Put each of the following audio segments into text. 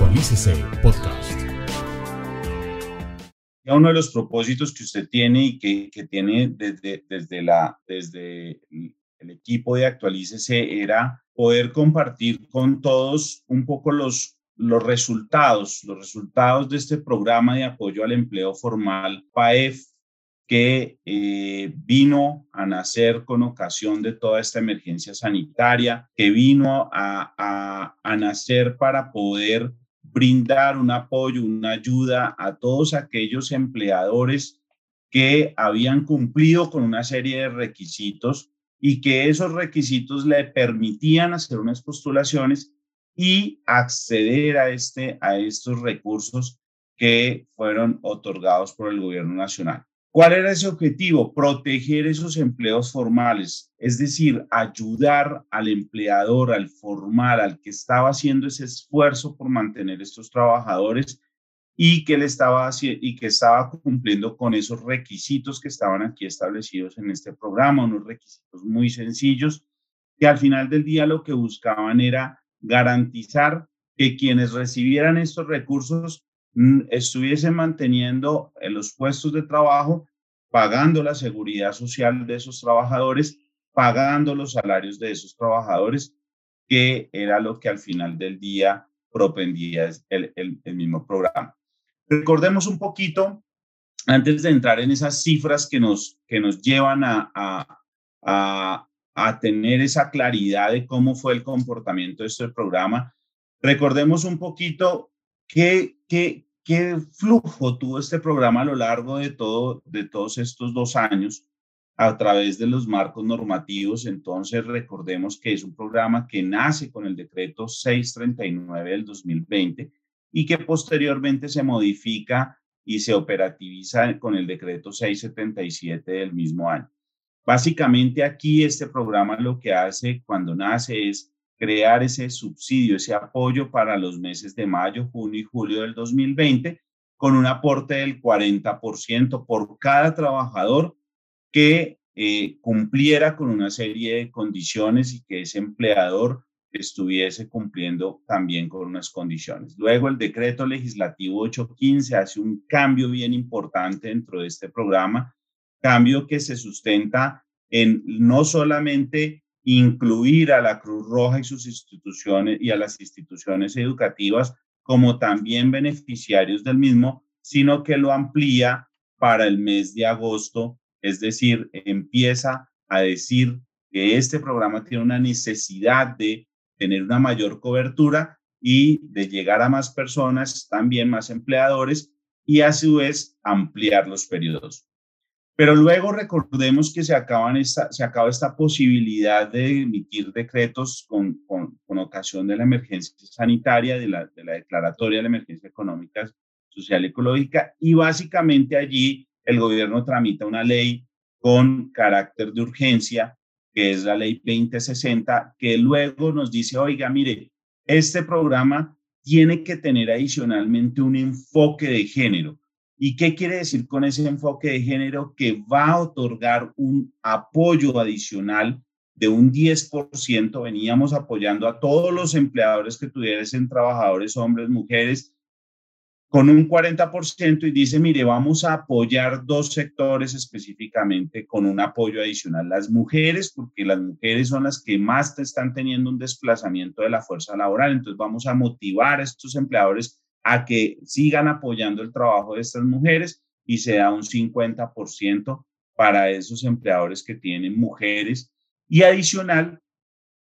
Actualícese Podcast. Uno de los propósitos que usted tiene y que, tiene desde, desde, la, desde el equipo de Actualícese era poder compartir con todos un poco los, los resultados, los resultados de este programa de apoyo al empleo formal PAEF que eh, vino a nacer con ocasión de toda esta emergencia sanitaria, que vino a, a, nacer para poder brindar un apoyo, una ayuda a todos aquellos empleadores que habían cumplido con una serie de requisitos y que esos requisitos le permitían hacer unas postulaciones y acceder a, este, a estos recursos que fueron otorgados por el gobierno nacional. ¿Cuál era ese objetivo? Proteger esos empleos formales, es decir, ayudar al empleador, al formal, al que estaba haciendo ese esfuerzo por mantener estos trabajadores y que, le estaba, y que estaba cumpliendo con esos requisitos que estaban aquí establecidos en este programa, unos requisitos muy sencillos, que al final del día lo que buscaban era garantizar que quienes recibieran estos recursos Mm, estuviesen manteniendo en los puestos de trabajo, pagando la seguridad social de esos trabajadores, pagando los salarios de esos trabajadores, que era lo que al final del día propendía el, el, mismo programa. Recordemos un poquito, antes de entrar en esas cifras que nos, que nos llevan a, a, a tener esa claridad de cómo fue el comportamiento de este programa, recordemos un poquito ¿Qué, qué, qué flujo tuvo este programa a lo largo de, todo, de todos estos dos años a través de los marcos normativos? Entonces, recordemos que es un programa que nace con el decreto 639 del 2020 y que posteriormente se modifica y se operativiza con el decreto 677 del mismo año. Básicamente aquí este programa lo que hace cuando nace es crear ese subsidio, ese apoyo para los meses de mayo, junio y julio del 2020, con un aporte del 40% por cada trabajador que eh, cumpliera con una serie de condiciones y que ese empleador estuviese cumpliendo también con unas condiciones. Luego el decreto legislativo 815 hace un cambio bien importante dentro de este programa, cambio que se sustenta en no solamente incluir a la Cruz Roja y sus instituciones y a las instituciones educativas como también beneficiarios del mismo, sino que lo amplía para el mes de agosto, es decir, empieza a decir que este programa tiene una necesidad de tener una mayor cobertura y de llegar a más personas, también más empleadores, y a su vez ampliar los periodos. Pero luego recordemos que se, acaba esta posibilidad de emitir decretos con ocasión de la emergencia sanitaria, de la, de la declaratoria de la emergencia económica, social y ecológica, y básicamente allí el gobierno tramita una ley con carácter de urgencia, que es la ley 2060, que luego nos dice, oiga, mire, este programa tiene que tener adicionalmente un enfoque de género ¿Y qué quiere decir con ese enfoque de género? Que va a otorgar un apoyo adicional de un 10%. Veníamos apoyando a todos los empleadores que tuviesen trabajadores, hombres, mujeres, con un 40% y dice, mire, vamos a apoyar dos sectores específicamente con un apoyo adicional. Las mujeres, porque las mujeres son las que más están teniendo un desplazamiento de la fuerza laboral. Entonces vamos a motivar a estos empleadores a que sigan apoyando el trabajo de estas mujeres y se da un 50% para esos empleadores que tienen mujeres. Y adicional,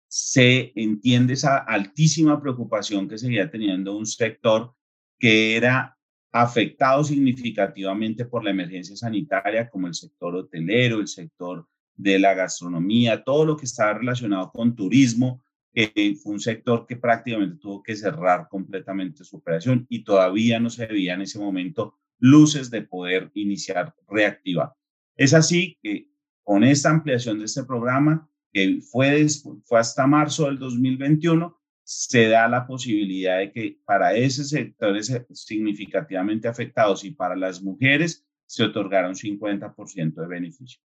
se entiende esa altísima preocupación que seguía teniendo un sector que era afectado significativamente por la emergencia sanitaria, como el sector hotelero, el sector de la gastronomía, todo lo que estaba relacionado con turismo, que fue un sector que prácticamente tuvo que cerrar completamente su operación y todavía no se veía en ese momento luces de poder iniciar reactivar. Es así que con esta ampliación de este programa, que fue, fue hasta marzo del 2021, se da la posibilidad de que para esos sectores significativamente afectados y para las mujeres se otorgara un 50% de beneficio.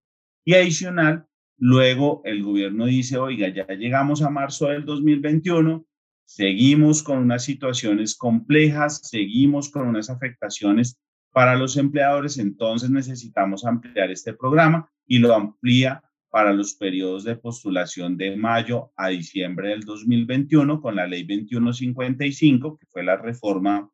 Y adicional, Luego el gobierno dice, oiga, ya llegamos a marzo del 2021, seguimos con unas situaciones complejas, seguimos con unas afectaciones para los empleadores, entonces necesitamos ampliar este programa y lo amplía para los periodos de postulación de mayo a diciembre del 2021 con la ley 2155, que fue la reforma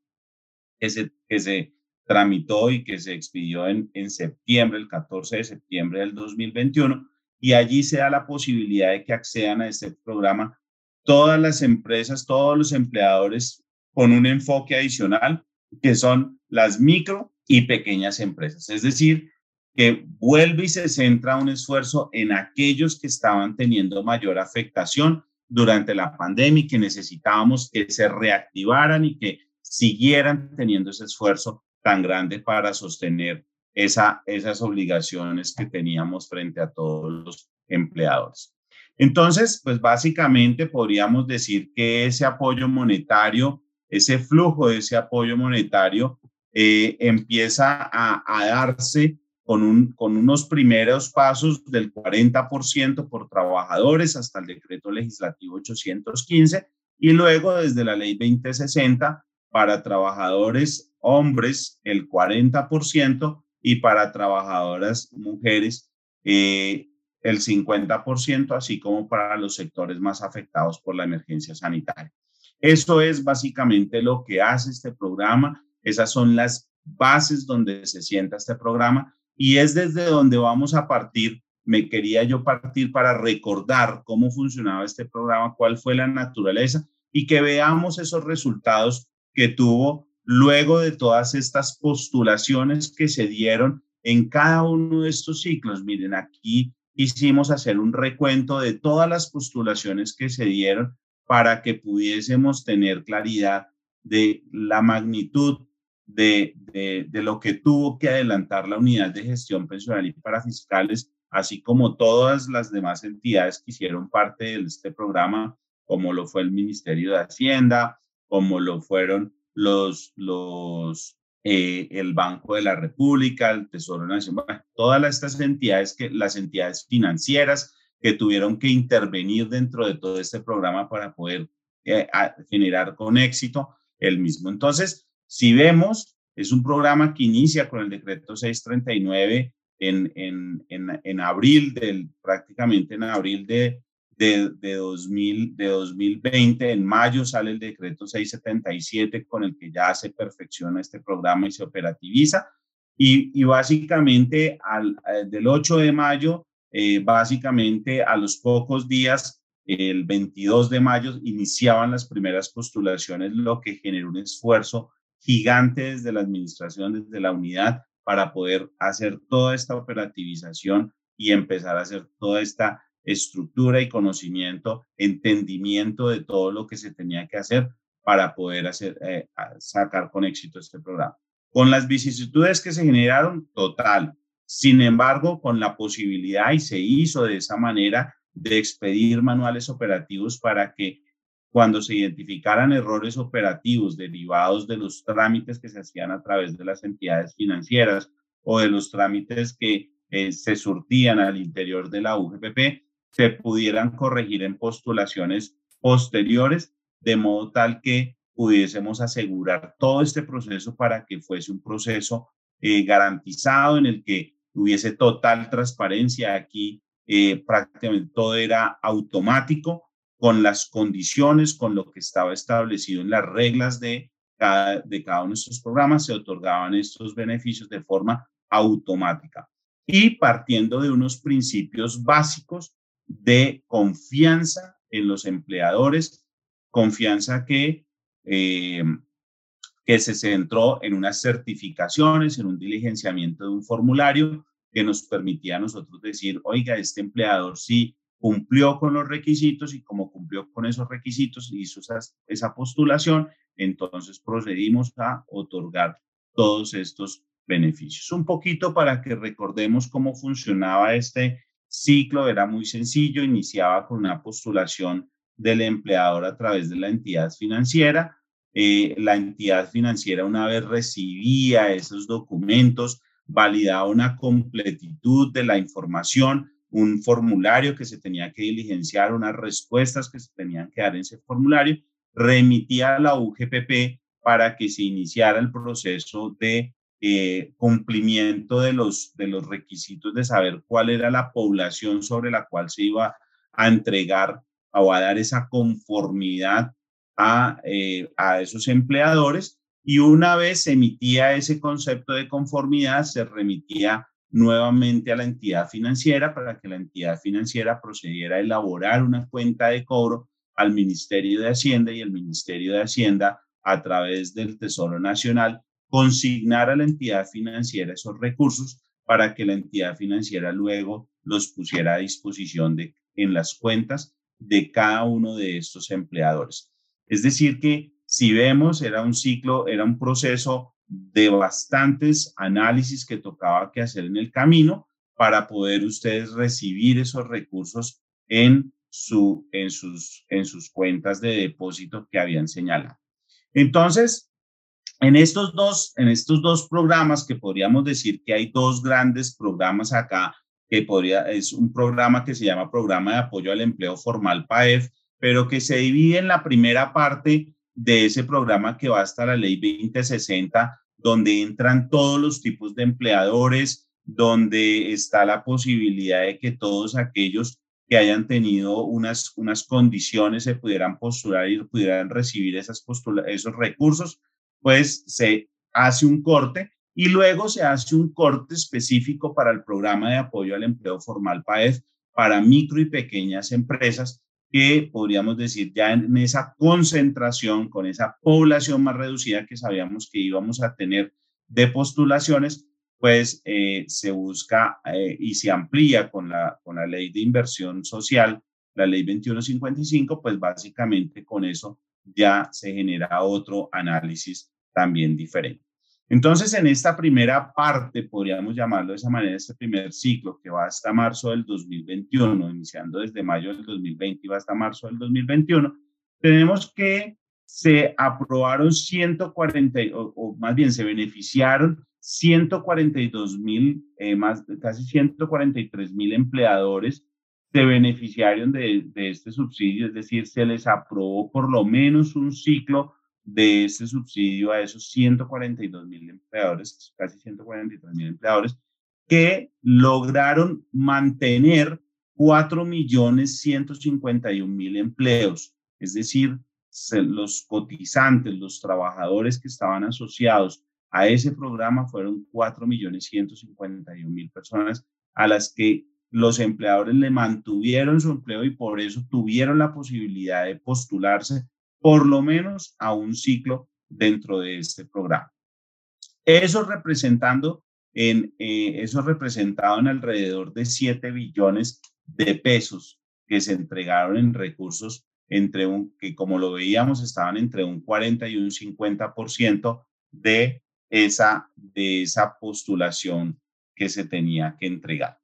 que se, que se tramitó y que se expidió en, en septiembre, el 14 de septiembre del 2021, y allí se da la posibilidad de que accedan a este programa todas las empresas, todos los empleadores con un enfoque adicional, que son las micro y pequeñas empresas. Es decir, que vuelve y se centra un esfuerzo en aquellos que estaban teniendo mayor afectación durante la pandemia y que necesitábamos que se reactivaran y que siguieran teniendo ese esfuerzo tan grande para sostener esa, esas obligaciones que teníamos frente a todos los empleadores. Entonces, pues básicamente podríamos decir que ese apoyo monetario, ese flujo de ese apoyo monetario eh, empieza a, a darse con, un, con unos primeros pasos del 40% por trabajadores hasta el decreto legislativo 815 y luego desde la ley 2060 para trabajadores hombres el 40% y para trabajadoras mujeres eh, el 50%, así como para los sectores más afectados por la emergencia sanitaria. Eso es básicamente lo que hace este programa. Esas son las bases donde se sienta este programa y es desde donde vamos a partir. Me quería yo partir para recordar cómo funcionaba este programa, cuál fue la naturaleza y que veamos esos resultados que tuvo luego de todas estas postulaciones que se dieron en cada uno de estos ciclos. Miren, aquí hicimos hacer un recuento de todas las postulaciones que se dieron para que pudiésemos tener claridad de la magnitud de, de, lo que tuvo que adelantar la unidad de gestión pensional y para fiscales, así como todas las demás entidades que hicieron parte de este programa, como lo fue el Ministerio de Hacienda, como lo fueron los, los, eh, el Banco de la República, el Tesoro Nacional, todas estas entidades, que, las entidades financieras que tuvieron que intervenir dentro de todo este programa para poder eh, generar con éxito el mismo. Entonces, si vemos, es un programa que inicia con el decreto 639 en, en, en, en abril del, prácticamente en abril de, de, de, 2000, de 2020. En mayo sale el decreto 677 con el que ya se perfecciona este programa y se operativiza. Y, y básicamente al, eh, del 8 de mayo, eh, básicamente a los pocos días, el 22 de mayo, iniciaban las primeras postulaciones, lo que generó un esfuerzo gigante desde la administración, desde la unidad, para poder hacer toda esta operativización y empezar a hacer toda esta estructura y conocimiento, entendimiento de todo lo que se tenía que hacer para poder hacer, eh, sacar con éxito este programa. Con las vicisitudes que se generaron, total. Sin embargo, con la posibilidad, y se hizo de esa manera, de expedir manuales operativos para que cuando se identificaran errores operativos derivados de los trámites que se hacían a través de las entidades financieras o de los trámites que eh, se surtían al interior de la UGPP, se pudieran corregir en postulaciones posteriores, de modo tal que pudiésemos asegurar todo este proceso para que fuese un proceso eh, garantizado en el que hubiese total transparencia. Aquí eh, prácticamente todo era automático con las condiciones, con lo que estaba establecido en las reglas de cada, de cada uno de estos programas, se otorgaban estos beneficios de forma automática y partiendo de unos principios básicos de confianza en los empleadores, confianza que, eh, que se centró en unas certificaciones, en un diligenciamiento de un formulario que nos permitía a nosotros decir, oiga, este empleador sí cumplió con los requisitos y como cumplió con esos requisitos, hizo esa, esa postulación, entonces procedimos a otorgar todos estos beneficios. Un poquito para que recordemos cómo funcionaba este ciclo era muy sencillo, iniciaba con una postulación del empleador a través de la entidad financiera. Eh, la entidad financiera una vez recibía esos documentos, validaba una completitud de la información, un formulario que se tenía que diligenciar, unas respuestas que se tenían que dar en ese formulario remitía a la UGPP para que se iniciara el proceso de eh, cumplimiento de los, de los requisitos de saber cuál era la población sobre la cual se iba a entregar o a dar esa conformidad a, eh, a esos empleadores y una vez se emitía ese concepto de conformidad, se remitía nuevamente a la entidad financiera para que la entidad financiera procediera a elaborar una cuenta de cobro al Ministerio de Hacienda y el Ministerio de Hacienda a través del Tesoro Nacional consignar a la entidad financiera esos recursos para que la entidad financiera luego los pusiera a disposición de, en las cuentas de cada uno de estos empleadores. Es decir, que si vemos, era un ciclo, era un proceso de bastantes análisis que tocaba que hacer en el camino para poder ustedes recibir esos recursos en, su, en, sus, en sus cuentas de depósito que habían señalado. Entonces, en estos dos, en estos dos programas que podríamos decir que hay dos grandes programas acá, que podría, es un programa que se llama Programa de Apoyo al Empleo Formal PAEF, pero que se divide en la primera parte de ese programa que va hasta la ley 2060, donde entran todos los tipos de empleadores, donde está la posibilidad de que todos aquellos que hayan tenido unas, unas condiciones se pudieran postular y pudieran recibir esos recursos, pues se hace un corte y luego se hace un corte específico para el programa de apoyo al empleo formal PAEF para micro y pequeñas empresas que podríamos decir ya en esa concentración, con esa población más reducida que sabíamos que íbamos a tener de postulaciones, pues eh, se busca eh, y se amplía con la, con la ley de inversión social, la ley 2155, pues básicamente con eso ya se genera otro análisis también diferente. Entonces, en esta primera parte, podríamos llamarlo de esa manera, este primer ciclo que va hasta marzo del 2021, iniciando desde mayo del 2020 y va hasta marzo del 2021, tenemos que se aprobaron 140, o, más bien se beneficiaron 142 mil, eh, más casi 143 mil empleadores se beneficiaron de, este subsidio, es decir, se les aprobó por lo menos un ciclo de ese subsidio a esos 142 mil empleadores, casi 143 mil empleadores, que lograron mantener 4 millones 151 mil empleos. Es decir, los cotizantes, los trabajadores que estaban asociados a ese programa fueron 4 millones 151 mil personas a las que los empleadores le mantuvieron su empleo y por eso tuvieron la posibilidad de postularse por lo menos a un ciclo dentro de este programa. Eso representando en, eh, eso representado en alrededor de 7 billones de pesos que se entregaron en recursos entre un, que como lo veíamos estaban entre un 40 y un 50% de esa, de esa postulación que se tenía que entregar.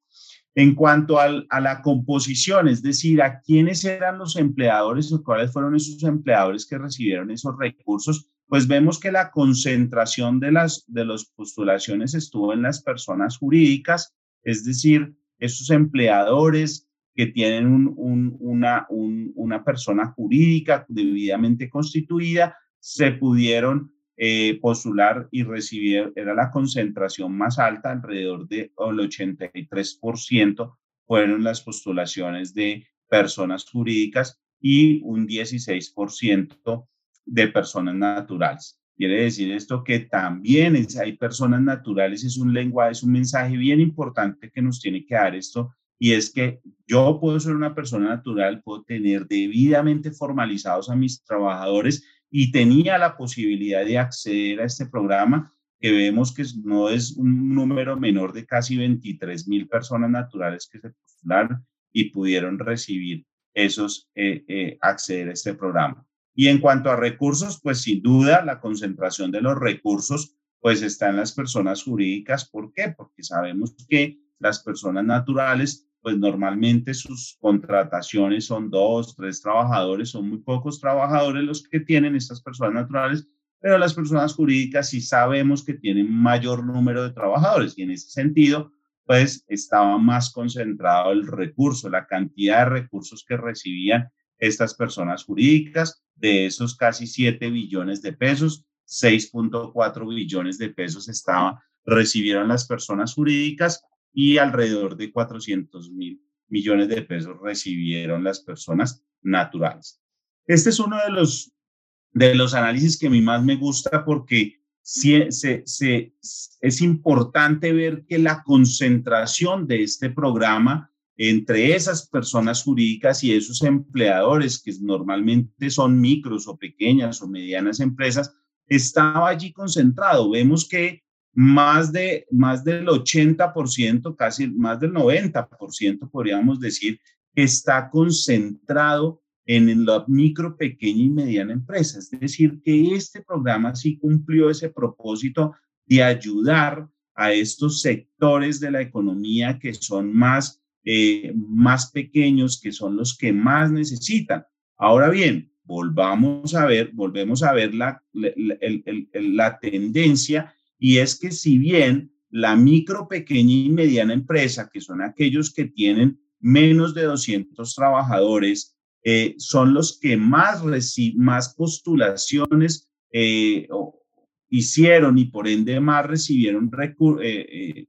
En cuanto a la composición, es decir, a quiénes eran los empleadores o cuáles fueron esos empleadores que recibieron esos recursos, pues vemos que la concentración de las de las postulaciones estuvo en las personas jurídicas, es decir, esos empleadores que tienen un, una, una persona jurídica debidamente constituida, se pudieron eh, postular y recibir, era la concentración más alta, alrededor del 83% fueron las postulaciones de personas jurídicas y un 16% de personas naturales. Quiere decir esto que también hay personas naturales, es un lenguaje, es un mensaje bien importante que nos tiene que dar esto, y es que yo puedo ser una persona natural, puedo tener debidamente formalizados a mis trabajadores y tenía la posibilidad de acceder a este programa, que vemos que no es un número menor de casi 23 mil personas naturales que se postularon y pudieron recibir esos, eh, eh, acceder a este programa. Y en cuanto a recursos, pues sin duda la concentración de los recursos pues está en las personas jurídicas. ¿Por qué? Porque sabemos que las personas naturales pues normalmente sus contrataciones son dos, tres trabajadores, son muy pocos trabajadores los que tienen estas personas naturales, pero las personas jurídicas sí sabemos que tienen mayor número de trabajadores y en ese sentido, pues estaba más concentrado el recurso, la cantidad de recursos que recibían estas personas jurídicas. De esos casi 7 billones de pesos, 6.4 billones de pesos estaba, recibieron las personas jurídicas y alrededor de 400 mil millones de pesos recibieron las personas naturales. Este es uno de los, de los análisis que a mí más me gusta porque se, se, es importante ver que la concentración de este programa entre esas personas jurídicas y esos empleadores que normalmente son micros o pequeñas o medianas empresas, estaba allí concentrado. Vemos que más, de, más del 80%, casi más del 90%, podríamos decir, está concentrado en la micro, pequeña y mediana empresa. Es decir, que este programa sí cumplió ese propósito de ayudar a estos sectores de la economía que son más, eh, más pequeños, que son los que más necesitan. Ahora bien, volvamos a ver, volvemos a ver la, la, la tendencia y es que si bien la micro, pequeña y mediana empresa, que son aquellos que tienen menos de 200 trabajadores, eh, son los que más, más postulaciones eh, hicieron y por ende más recibieron eh,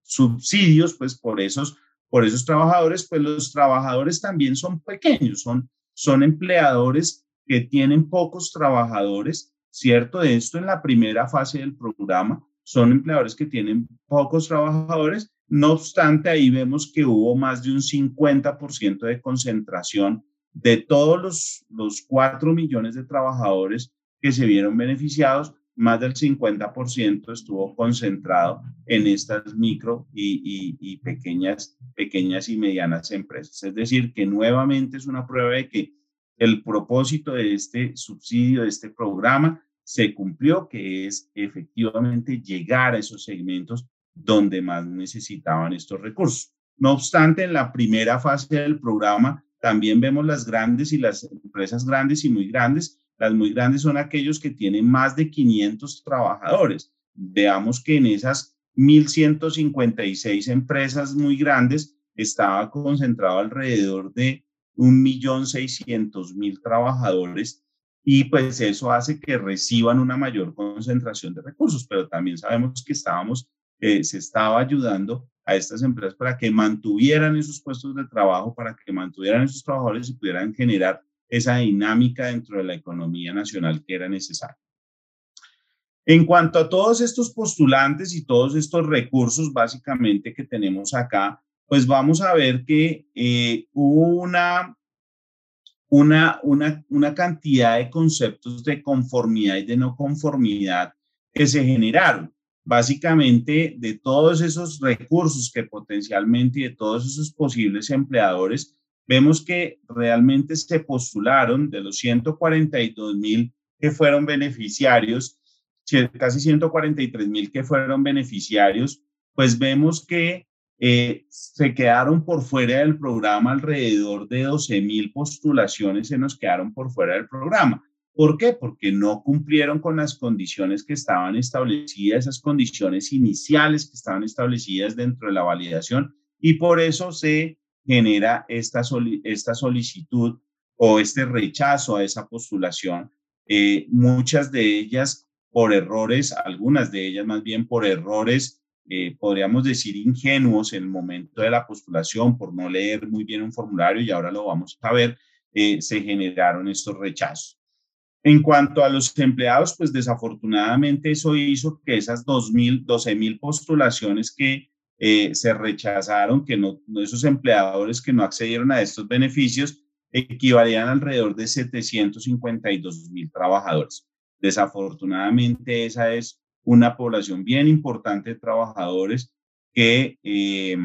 subsidios, pues por esos, por esos trabajadores, pues los trabajadores también son pequeños, son, son empleadores que tienen pocos trabajadores ¿cierto? De esto en la primera fase del programa son empleadores que tienen pocos trabajadores. No obstante, ahí vemos que hubo más de un 50% de concentración de todos los, los 4 millones de trabajadores que se vieron beneficiados, más del 50% estuvo concentrado en estas micro y, y, pequeñas, pequeñas y medianas empresas. Es decir, que nuevamente es una prueba de que el propósito de este subsidio, de este programa, se cumplió, que es efectivamente llegar a esos segmentos donde más necesitaban estos recursos. No obstante, en la primera fase del programa también vemos las grandes y las empresas grandes y muy grandes. Las muy grandes son aquellos que tienen más de 500 trabajadores. Veamos que en esas 1.156 empresas muy grandes estaba concentrado alrededor de 1.600.000 trabajadores y pues eso hace que reciban una mayor concentración de recursos, pero también sabemos que estábamos, eh, se estaba ayudando a estas empresas para que mantuvieran esos puestos de trabajo, para que mantuvieran esos trabajadores y pudieran generar esa dinámica dentro de la economía nacional que era necesaria. En cuanto a todos estos postulantes y todos estos recursos básicamente que tenemos acá, pues vamos a ver que eh, hubo una, una, una, una cantidad de conceptos de conformidad y de no conformidad que se generaron. Básicamente, de todos esos recursos que potencialmente y de todos esos posibles empleadores, vemos que realmente se postularon de los 142 mil que fueron beneficiarios, casi 143 mil que fueron beneficiarios, pues vemos que eh, se quedaron por fuera del programa alrededor de 12 mil postulaciones, se nos quedaron por fuera del programa. ¿Por qué? Porque no cumplieron con las condiciones que estaban establecidas, esas condiciones iniciales que estaban establecidas dentro de la validación y por eso se genera esta, esta solicitud o este rechazo a esa postulación. Eh, muchas de ellas por errores, algunas de ellas más bien por errores eh, podríamos decir, ingenuos en el momento de la postulación por no leer muy bien un formulario y ahora lo vamos a ver, eh, se generaron estos rechazos. En cuanto a los empleados, pues desafortunadamente eso hizo que esas 2.000, 12.000 postulaciones que eh, se rechazaron, que no, esos empleadores que no accedieron a estos beneficios, equivalían alrededor de 752.000 trabajadores. Desafortunadamente esa es una población bien importante de trabajadores que, eh,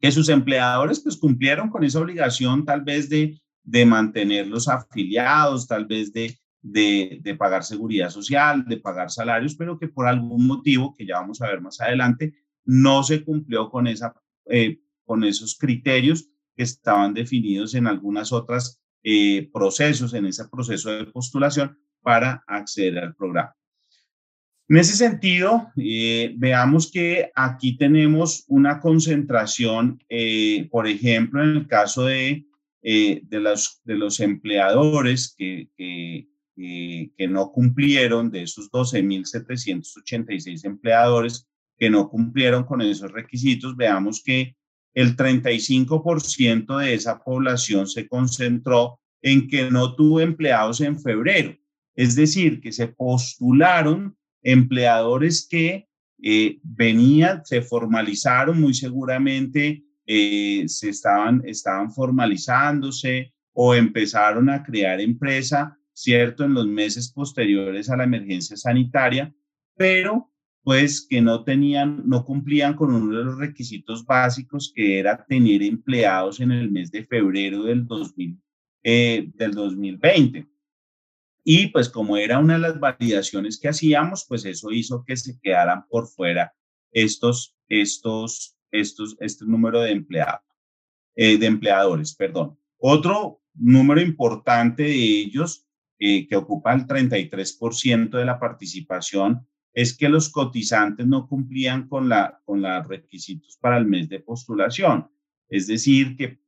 que sus empleadores pues cumplieron con esa obligación tal vez de, de mantenerlos afiliados, tal vez de, de, pagar seguridad social, de pagar salarios, pero que por algún motivo, que ya vamos a ver más adelante, no se cumplió con, esa, eh, con esos criterios que estaban definidos en algunas otras eh, procesos, en ese proceso de postulación para acceder al programa. En ese sentido, eh, veamos que aquí tenemos una concentración, eh, por ejemplo, en el caso de eh, de, los, de los empleadores que, que, que no cumplieron, de esos 12.786 empleadores que no cumplieron con esos requisitos, veamos que el 35% de esa población se concentró en que no tuvo empleados en febrero. Es decir, que se postularon empleadores que eh, venían, se formalizaron muy seguramente, eh, se estaban, estaban formalizándose o empezaron a crear empresa, ¿cierto? En los meses posteriores a la emergencia sanitaria, pero pues que no tenían, no cumplían con uno de los requisitos básicos que era tener empleados en el mes de febrero del, 2000, eh, del 2020. Y pues como era una de las validaciones que hacíamos, pues eso hizo que se quedaran por fuera estos, estos, estos, este número de empleados, eh, de empleadores, perdón. Otro número importante de ellos, eh, que ocupa el 33% de la participación, es que los cotizantes no cumplían con, la, con los requisitos para el mes de postulación. Es decir, que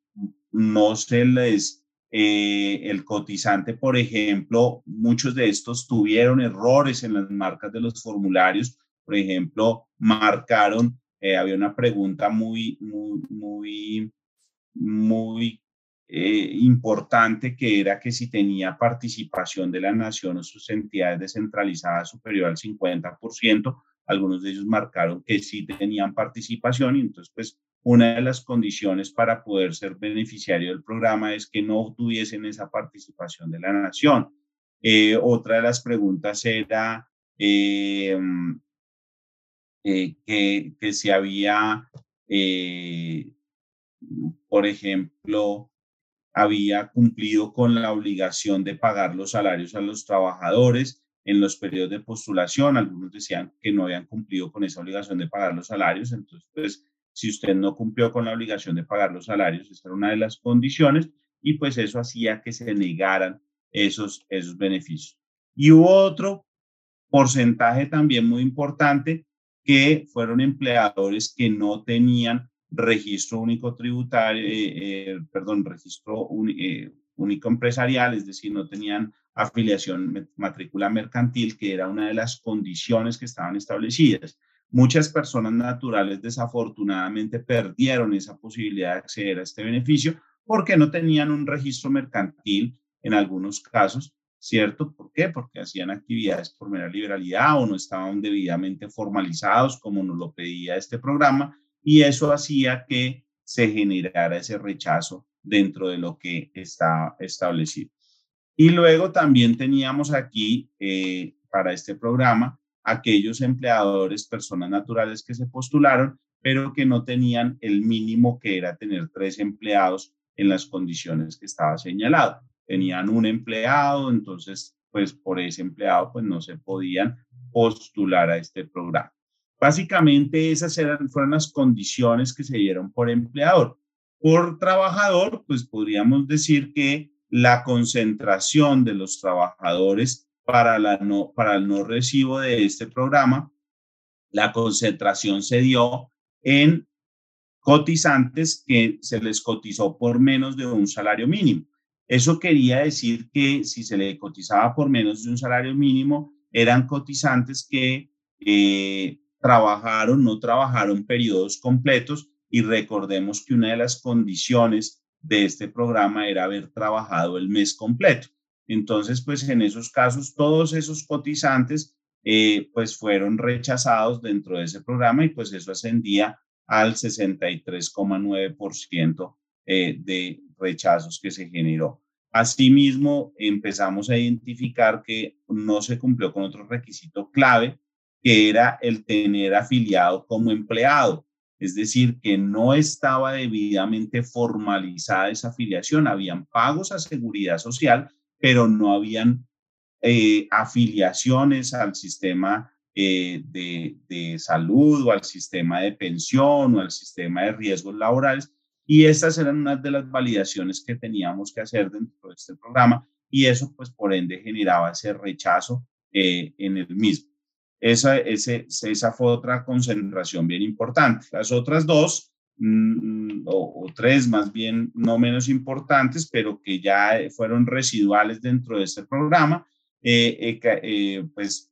no se les, eh, el cotizante, por ejemplo, muchos de estos tuvieron errores en las marcas de los formularios. Por ejemplo, marcaron, eh, había una pregunta muy, muy, muy, muy eh, importante que era que si tenía participación de la nación o sus entidades descentralizadas superior al 50%, algunos de ellos marcaron que sí tenían participación y entonces pues una de las condiciones para poder ser beneficiario del programa es que no tuviesen esa participación de la nación. Eh, otra de las preguntas era eh, que, que si había, por ejemplo, había cumplido con la obligación de pagar los salarios a los trabajadores en los periodos de postulación. Algunos decían que no habían cumplido con esa obligación de pagar los salarios. Entonces, pues, si usted no cumplió con la obligación de pagar los salarios, esa era una de las condiciones y pues eso hacía que se negaran esos, esos beneficios. Y hubo otro porcentaje también muy importante que fueron empleadores que no tenían registro único tributario, eh, eh, perdón, registro eh, único empresarial, es decir, no tenían afiliación matrícula mercantil, que era una de las condiciones que estaban establecidas. Muchas personas naturales desafortunadamente perdieron esa posibilidad de acceder a este beneficio porque no tenían un registro mercantil en algunos casos, ¿cierto? ¿Por qué? Porque hacían actividades por mera liberalidad o no estaban debidamente formalizados como nos lo pedía este programa y eso hacía que se generara ese rechazo dentro de lo que está establecido. Y luego también teníamos aquí eh, para este programa aquellos empleadores, personas naturales que se postularon, pero que no tenían el mínimo que era tener tres empleados en las condiciones que estaba señalado. Tenían un empleado, entonces, pues por ese empleado, pues no se podían postular a este programa. Básicamente esas eran, fueron las condiciones que se dieron por empleador. Por trabajador, pues podríamos decir que la concentración de los trabajadores para, el no recibo de este programa, la concentración se dio en cotizantes que se les cotizó por menos de un salario mínimo. Eso quería decir que si se le cotizaba por menos de un salario mínimo, eran cotizantes que eh, trabajaron, no trabajaron periodos completos y recordemos que una de las condiciones de este programa era haber trabajado el mes completo. Entonces, pues en esos casos, todos esos cotizantes eh, pues fueron rechazados dentro de ese programa y pues eso ascendía al 63,9% eh, de rechazos que se generó. Asimismo, empezamos a identificar que no se cumplió con otro requisito clave que era el tener afiliado como empleado. Es decir, que no estaba debidamente formalizada esa afiliación. Habían pagos a seguridad social, pero no habían eh, afiliaciones al sistema eh, de, de, salud o al sistema de pensión o al sistema de riesgos laborales. Y estas eran unas de las validaciones que teníamos que hacer dentro de este programa y eso pues por ende generaba ese rechazo eh, en el mismo. Esa, esa fue otra concentración bien importante. Las otras dos mm, o, tres más bien no menos importantes, pero que ya fueron residuales dentro de este programa, eh, eh, pues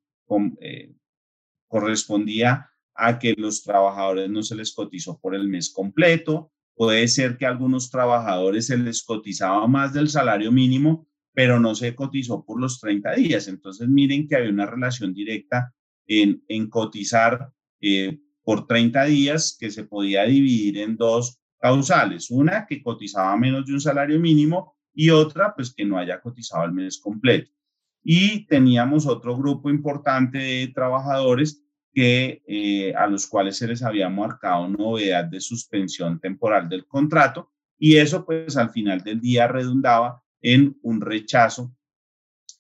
correspondía a que los trabajadores no se les cotizó por el mes completo, puede ser que a algunos trabajadores se les cotizaba más del salario mínimo, pero no se cotizó por los 30 días. Entonces, miren que había una relación directa en, en cotizar eh, por 30 días que se podía dividir en dos causales. Una que cotizaba menos de un salario mínimo y otra pues que no haya cotizado el mes completo. Y teníamos otro grupo importante de trabajadores que eh, a los cuales se les había marcado novedad de suspensión temporal del contrato y eso pues al final del día redundaba en un rechazo,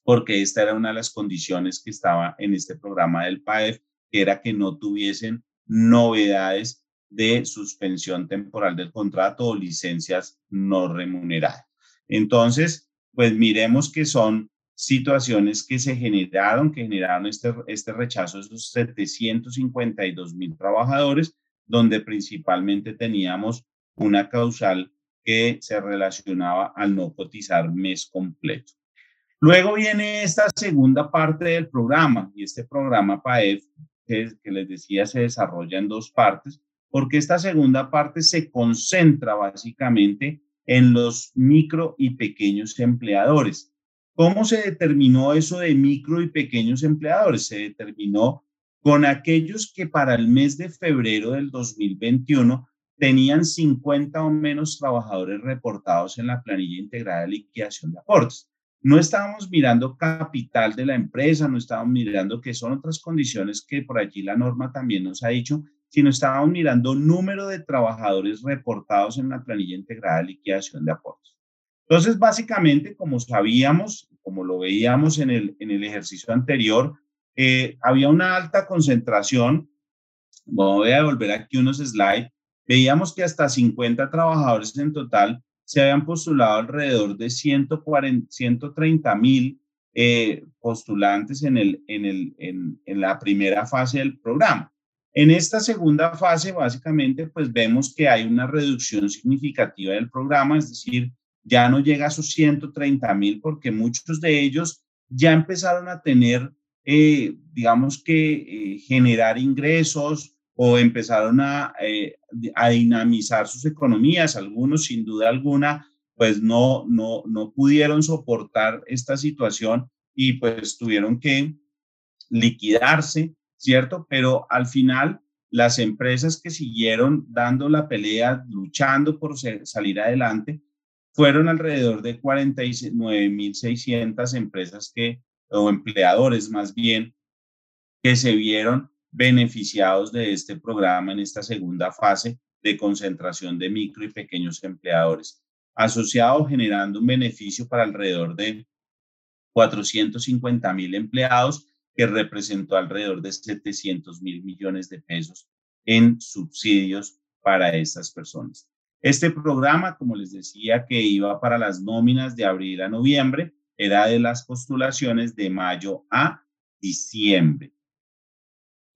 porque esta era una de las condiciones que estaba en este programa del PAEF, que era que no tuviesen novedades de suspensión temporal del contrato o licencias no remuneradas. Entonces, pues miremos que son situaciones que se generaron, que generaron este, este rechazo de esos 752 mil trabajadores, donde principalmente teníamos una causal que se relacionaba al no cotizar mes completo. Luego viene esta segunda parte del programa y este programa PAEF, que, que les decía, se desarrolla en dos partes, porque esta segunda parte se concentra básicamente en los micro y pequeños empleadores. ¿Cómo se determinó eso de micro y pequeños empleadores? Se determinó con aquellos que para el mes de febrero del 2021 tenían 50 o menos trabajadores reportados en la planilla integrada de liquidación de aportes. No estábamos mirando capital de la empresa, no estábamos mirando que son otras condiciones que por allí la norma también nos ha dicho, sino estábamos mirando número de trabajadores reportados en la planilla integrada de liquidación de aportes. Entonces, básicamente, como sabíamos, como lo veíamos en el, en el ejercicio anterior, eh, había una alta concentración. Voy a volver aquí unos slides veíamos que hasta 50 trabajadores en total se habían postulado alrededor de 140, 130 mil eh, postulantes en, el, en, el, en, la primera fase del programa. En esta segunda fase, básicamente, pues vemos que hay una reducción significativa del programa, es decir, ya no llega a esos 130 mil porque muchos de ellos ya empezaron a tener, eh, digamos que, eh, generar ingresos, o empezaron a, eh, a dinamizar sus economías. Algunos, sin duda alguna, pues no, no, no pudieron soportar esta situación y pues tuvieron que liquidarse, ¿cierto? Pero al final, las empresas que siguieron dando la pelea, luchando por salir adelante, fueron alrededor de 49.600 empresas que, o empleadores más bien, que se vieron beneficiados de este programa en esta segunda fase de concentración de micro y pequeños empleadores, asociado generando un beneficio para alrededor de 450 mil empleados, que representó alrededor de 700 mil millones de pesos en subsidios para estas personas. Este programa, como les decía, que iba para las nóminas de abril a noviembre, era de las postulaciones de mayo a diciembre.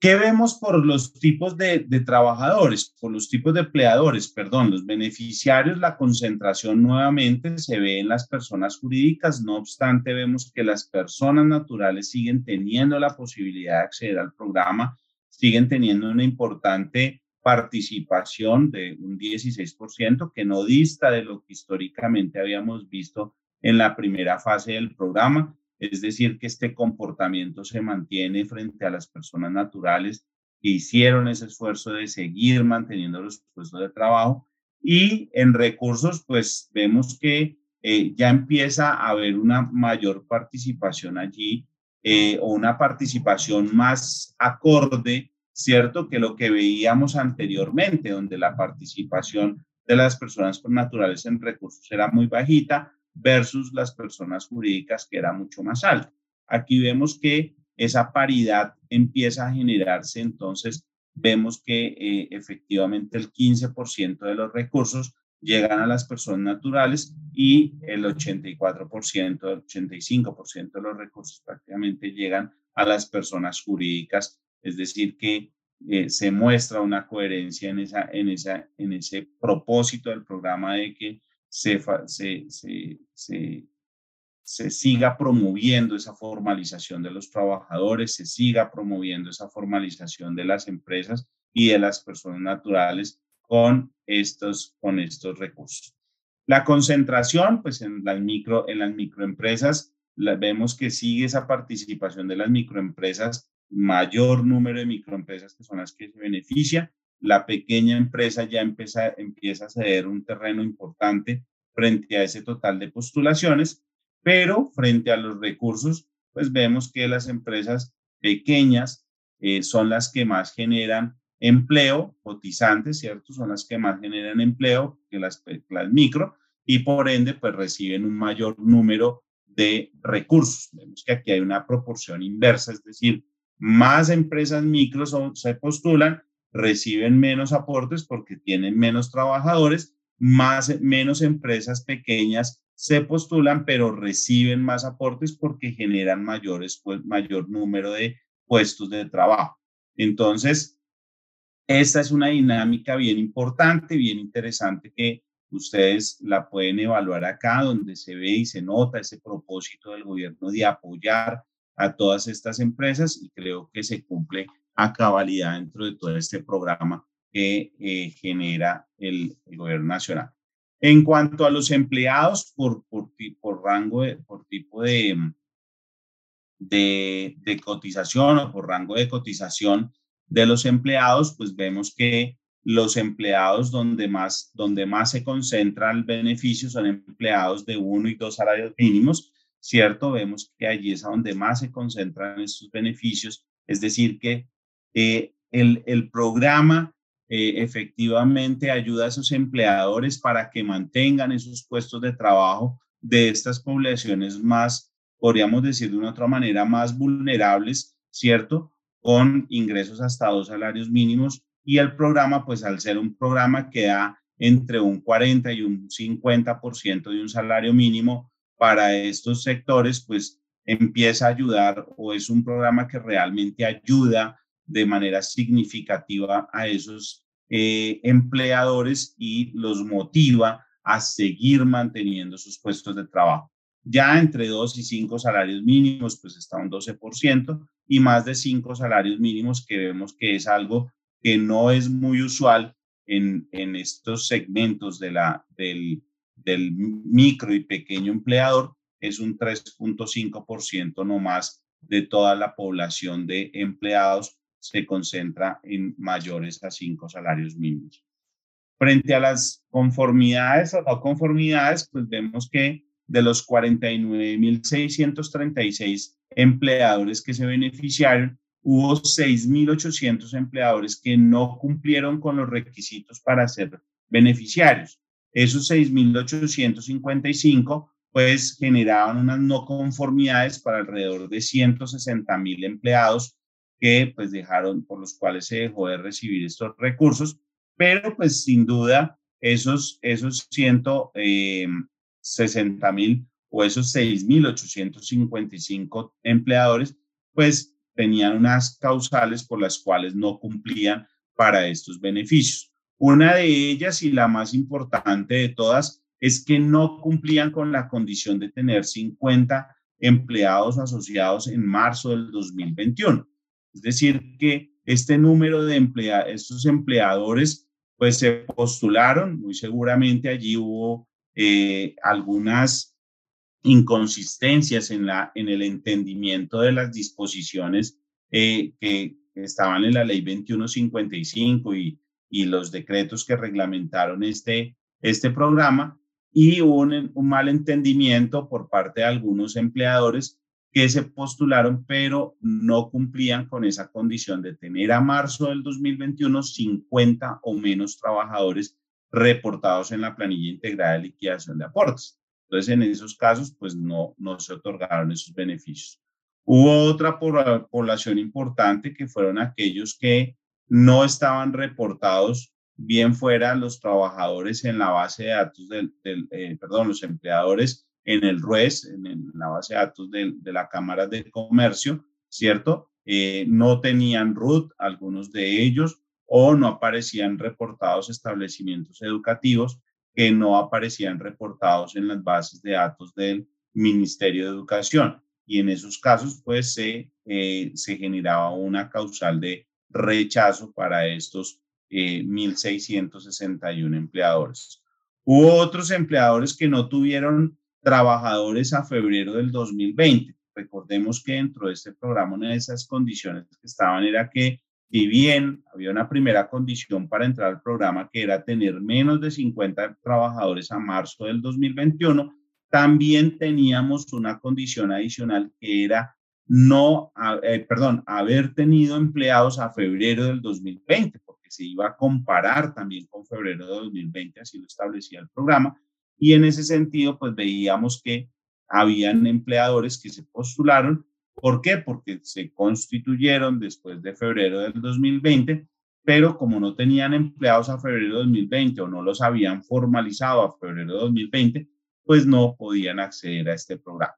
¿Qué vemos por los tipos de, trabajadores, por los tipos de empleadores, perdón, los beneficiarios? La concentración nuevamente se ve en las personas jurídicas, no obstante vemos que las personas naturales siguen teniendo la posibilidad de acceder al programa, siguen teniendo una importante participación de un 16% que no dista de lo que históricamente habíamos visto en la primera fase del programa es decir, que este comportamiento se mantiene frente a las personas naturales que hicieron ese esfuerzo de seguir manteniendo los puestos de trabajo. Y en recursos, pues vemos que eh, ya empieza a haber una mayor participación allí eh, o una participación más acorde, ¿cierto? Que lo que veíamos anteriormente, donde la participación de las personas naturales en recursos era muy bajita, versus las personas jurídicas, que era mucho más alto. Aquí vemos que esa paridad empieza a generarse, entonces vemos que eh, efectivamente el 15% de los recursos llegan a las personas naturales y el 84%, el 85% de los recursos prácticamente llegan a las personas jurídicas, es decir, que eh, se muestra una coherencia en, esa, en, esa, en ese propósito del programa de que se, se, se, se, siga promoviendo esa formalización de los trabajadores, se siga promoviendo esa formalización de las empresas y de las personas naturales con estos, con estos recursos. La concentración, pues en las, micro, en las microempresas, vemos que sigue esa participación de las microempresas mayor número de microempresas que son las que se benefician. La pequeña empresa ya empieza, empieza a ceder un terreno importante frente a ese total de postulaciones, pero frente a los recursos, pues vemos que las empresas pequeñas eh, son las que más generan empleo, cotizantes, ¿cierto? Son las que más generan empleo que las, las micro y por ende, pues reciben un mayor número de recursos. Vemos que aquí hay una proporción inversa, es decir, más empresas micro se postulan, reciben menos aportes porque tienen menos trabajadores, más, menos empresas pequeñas se postulan, pero reciben más aportes porque generan mayores, pues, mayor número de puestos de trabajo. Entonces, esta es una dinámica bien importante, bien interesante que ustedes la pueden evaluar acá, donde se ve y se nota ese propósito del gobierno de apoyar a todas estas empresas y creo que se cumple a cabalidad dentro de todo este programa que eh, genera el, gobierno nacional. En cuanto a los empleados por, por, por rango, de, por tipo de, de, de, cotización o por rango de cotización de los empleados, pues vemos que los empleados donde más, donde más se concentra el beneficio son empleados de uno y dos salarios mínimos, ¿cierto? Vemos que allí es a donde más se concentran estos beneficios, es decir, que eh, el, el, programa eh, efectivamente ayuda a esos empleadores para que mantengan esos puestos de trabajo de estas poblaciones más, podríamos decir de una otra manera, más vulnerables, ¿cierto? Con ingresos hasta dos salarios mínimos y el programa, pues al ser un programa que da entre un 40 y un 50% de un salario mínimo, para estos sectores, pues empieza a ayudar o es un programa que realmente ayuda de manera significativa a esos eh, empleadores y los motiva a seguir manteniendo sus puestos de trabajo. Ya entre dos y cinco salarios mínimos, pues está un 12% y más de cinco salarios mínimos que vemos que es algo que no es muy usual en, en estos segmentos de la, del, del micro y pequeño empleador es un 3.5% no más de toda la población de empleados se concentra en mayores a cinco salarios mínimos. Frente a las conformidades o no conformidades, pues vemos que de los 49.636 empleadores que se beneficiaron, hubo 6.800 empleadores que no cumplieron con los requisitos para ser beneficiarios. Esos 6.855 pues generaban unas no conformidades para alrededor de 160 mil empleados que pues dejaron, por los cuales se dejó de recibir estos recursos, pero pues sin duda esos, esos 160 eh, mil o esos 6.855 empleadores pues tenían unas causales por las cuales no cumplían para estos beneficios. Una de ellas y la más importante de todas es que no cumplían con la condición de tener 50 empleados asociados en marzo del 2021. Es decir, que este número de empleados, estos empleadores, pues se postularon, muy seguramente allí hubo eh, algunas inconsistencias en, la, en el entendimiento de las disposiciones eh, que estaban en la ley 2155 y y los decretos que reglamentaron este, este programa y un, un mal entendimiento por parte de algunos empleadores que se postularon, pero no cumplían con esa condición de tener a marzo del 2021 50 o menos trabajadores reportados en la planilla integrada de liquidación de aportes. Entonces, en esos casos, pues no, no se otorgaron esos beneficios. Hubo otra población importante que fueron aquellos que no estaban reportados bien fuera los trabajadores en la base de datos del, eh, perdón, los empleadores en el RUES, en, la base de datos de, la Cámara de Comercio, ¿cierto? eh, no tenían RUT, algunos de ellos, o no aparecían reportados establecimientos educativos que no aparecían reportados en las bases de datos del Ministerio de Educación. Y en esos casos, pues se, eh, se generaba una causal de rechazo para estos 1.661 empleadores. Hubo otros empleadores que no tuvieron trabajadores a febrero del 2020. Recordemos que dentro de este programa una de esas condiciones que estaban era que si bien había una primera condición para entrar al programa que era tener menos de 50 trabajadores a marzo del 2021, también teníamos una condición adicional que era no, eh, perdón, haber tenido empleados a febrero del 2020, porque se iba a comparar también con febrero de 2020, así lo establecía el programa, y en ese sentido, pues veíamos que habían empleadores que se postularon. ¿Por qué? Porque se constituyeron después de febrero del 2020, pero como no tenían empleados a febrero de 2020 o no los habían formalizado a febrero de 2020, pues no podían acceder a este programa.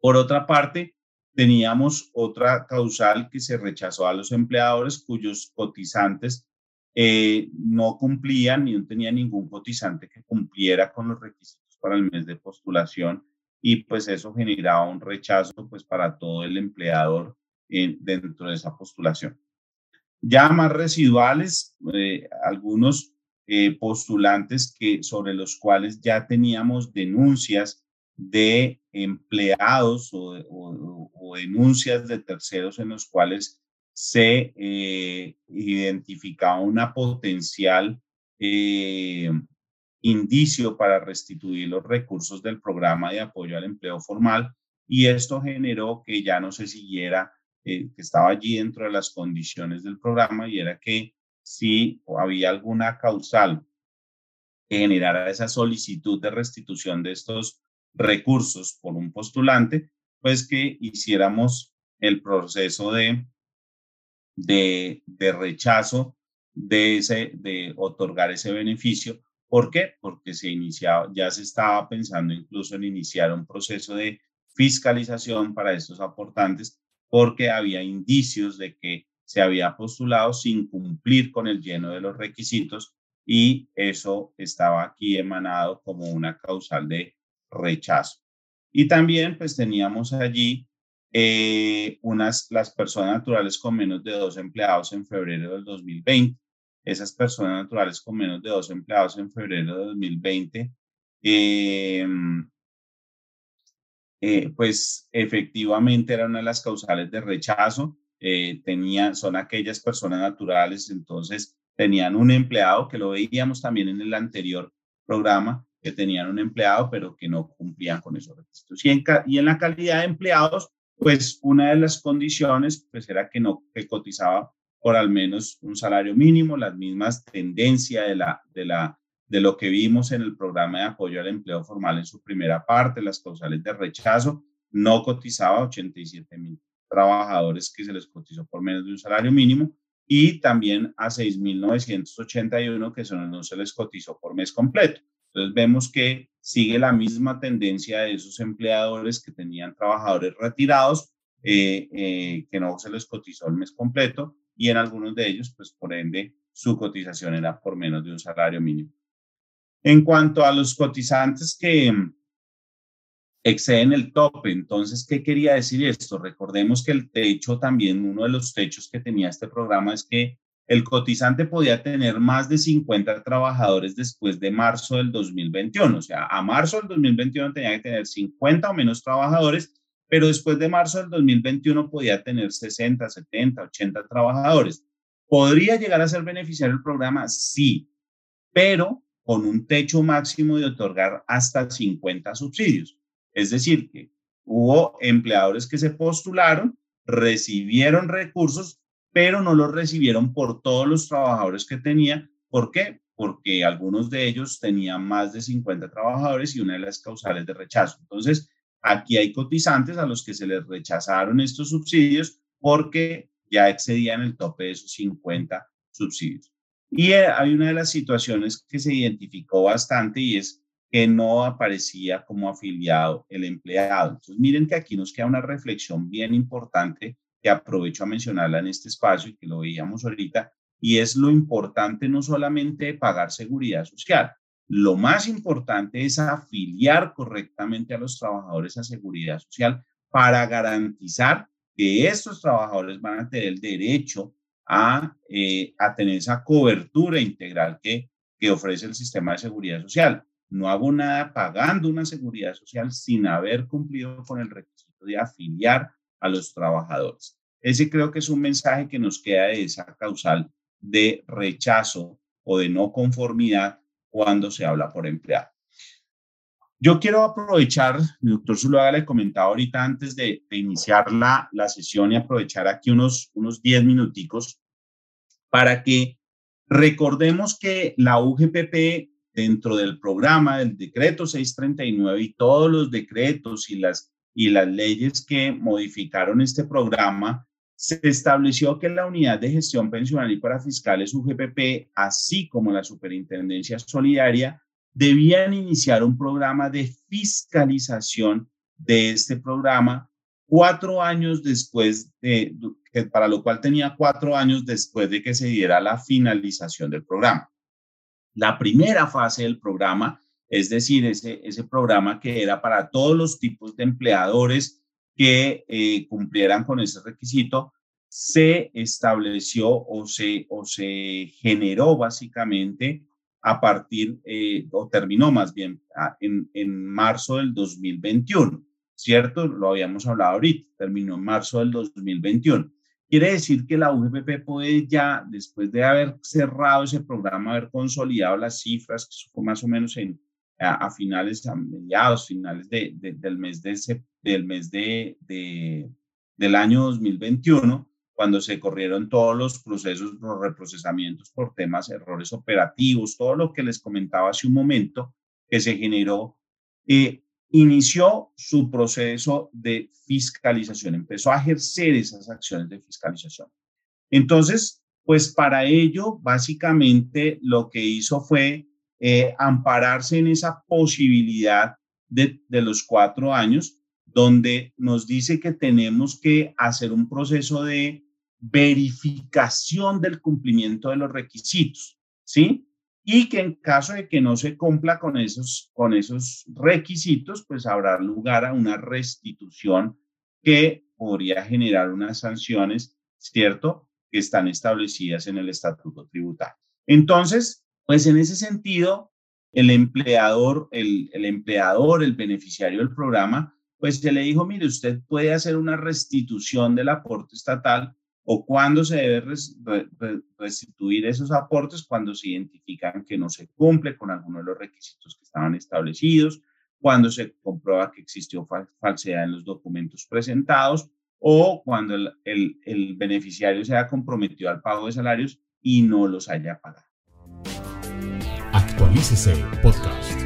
Por otra parte, teníamos otra causal que se rechazó a los empleadores cuyos cotizantes eh, no cumplían ni no tenía ningún cotizante que cumpliera con los requisitos para el mes de postulación y pues eso generaba un rechazo pues para todo el empleador dentro de esa postulación. Ya más residuales, eh, algunos eh, postulantes que, sobre los cuales ya teníamos denuncias de empleados o denuncias de terceros en los cuales se eh, identificaba una potencial eh, indicio para restituir los recursos del programa de apoyo al empleo formal y esto generó que ya no se siguiera, eh, que estaba allí dentro de las condiciones del programa y era que si había alguna causal que generara esa solicitud de restitución de estos recursos por un postulante, pues que hiciéramos el proceso de de, rechazo de, ese, de otorgar ese beneficio. ¿Por qué? Porque se iniciaba, ya se estaba pensando incluso en iniciar un proceso de fiscalización para estos aportantes porque había indicios de que se había postulado sin cumplir con el lleno de los requisitos y eso estaba aquí emanado como una causal de rechazo. Y también pues teníamos allí eh, unas, las personas naturales con menos de dos empleados en febrero del 2020. Esas personas naturales con menos de dos empleados en febrero del 2020, em, eh, pues efectivamente era una de las causales de rechazo. Eh, tenían, son aquellas personas naturales, entonces tenían un empleado, que lo veíamos también en el anterior programa, que tenían un empleado, pero que no cumplían con esos requisitos. Y en, y en la calidad de empleados, pues una de las condiciones pues era que no que cotizaba por al menos un salario mínimo, las mismas tendencias de, la, de, la, de lo que vimos en el programa de apoyo al empleo formal en su primera parte, las causales de rechazo, no cotizaba 87 mil trabajadores que se les cotizó por menos de un salario mínimo y también a 6.981 que son, no se les cotizó por mes completo. Entonces vemos que sigue la misma tendencia de esos empleadores que tenían trabajadores retirados, eh, eh, que no se les cotizó el mes completo y en algunos de ellos, pues por ende, su cotización era por menos de un salario mínimo. En cuanto a los cotizantes que exceden el tope, entonces, ¿qué quería decir esto? Recordemos que el techo también, uno de los techos que tenía este programa es que el cotizante podía tener más de 50 trabajadores después de marzo del 2021. O sea, a marzo del 2021 tenía que tener 50 o menos trabajadores, pero después de marzo del 2021 podía tener 60, 70, 80 trabajadores. ¿Podría llegar a ser beneficiario el programa? Sí, pero con un techo máximo de otorgar hasta 50 subsidios. Es decir, que hubo empleadores que se postularon, recibieron recursos, pero no lo recibieron por todos los trabajadores que tenía. ¿Por qué? Porque algunos de ellos tenían más de 50 trabajadores y una de las causales de rechazo. Entonces, aquí hay cotizantes a los que se les rechazaron estos subsidios porque ya excedían el tope de esos 50 subsidios. Y eh, hay una de las situaciones que se identificó bastante y es que no aparecía como afiliado el empleado. Entonces, miren que aquí nos queda una reflexión bien importante que aprovecho a mencionarla en este espacio y que lo veíamos ahorita, y es lo importante no solamente pagar seguridad social, lo más importante es afiliar correctamente a los trabajadores a seguridad social para garantizar que estos trabajadores van a tener el derecho a, eh, a tener esa cobertura integral que, que ofrece el sistema de seguridad social. No hago nada pagando una seguridad social sin haber cumplido con el requisito de afiliar a los trabajadores. Ese creo que es un mensaje que nos queda de esa causal de rechazo o de no conformidad cuando se habla por empleado. Yo quiero aprovechar, doctor Zuluaga le comentaba ahorita antes de, iniciar la, la, sesión y aprovechar aquí unos, unos 10 minuticos para que recordemos que la UGPP dentro del programa del decreto 639 y todos los decretos y las, y las leyes que modificaron este programa, se estableció que la Unidad de Gestión Pensional y para Fiscales UGPP, así como la Superintendencia Solidaria, debían iniciar un programa de fiscalización de este programa cuatro años después de, para lo cual tenía cuatro años después de que se diera la finalización del programa. La primera fase del programa, es decir, ese, ese programa que era para todos los tipos de empleadores que eh, cumplieran con ese requisito, se estableció o se, o se generó básicamente a partir, eh, o terminó más bien, en, en marzo del 2021, ¿cierto? Lo habíamos hablado ahorita, terminó en marzo del 2021. Quiere decir que la UGPP puede ya, después de haber cerrado ese programa, haber consolidado las cifras, que fue más o menos en, a, finales, a mediados, finales de, del mes, de del, mes de, de, del año 2021, cuando se corrieron todos los procesos, los reprocesamientos por temas, errores operativos, todo lo que les comentaba hace un momento, que se generó, eh, inició su proceso de fiscalización, empezó a ejercer esas acciones de fiscalización. Entonces, pues para ello, básicamente lo que hizo fue eh, ampararse en esa posibilidad de, de los cuatro años, donde nos dice que tenemos que hacer un proceso de verificación del cumplimiento de los requisitos, ¿sí? Y que en caso de que no se cumpla con esos, con esos requisitos, pues habrá lugar a una restitución que podría generar unas sanciones, ¿cierto? Que están establecidas en el estatuto tributario. Entonces, pues en ese sentido, el empleador, el, el empleador, el beneficiario del programa, pues se le dijo, mire, usted puede hacer una restitución del aporte estatal o cuándo se debe restituir esos aportes cuando se identifican que no se cumple con alguno de los requisitos que estaban establecidos, cuando se comprueba que existió falsedad en los documentos presentados o cuando el, el, el beneficiario se haya comprometido al pago de salarios y no los haya pagado. Actualícese podcast.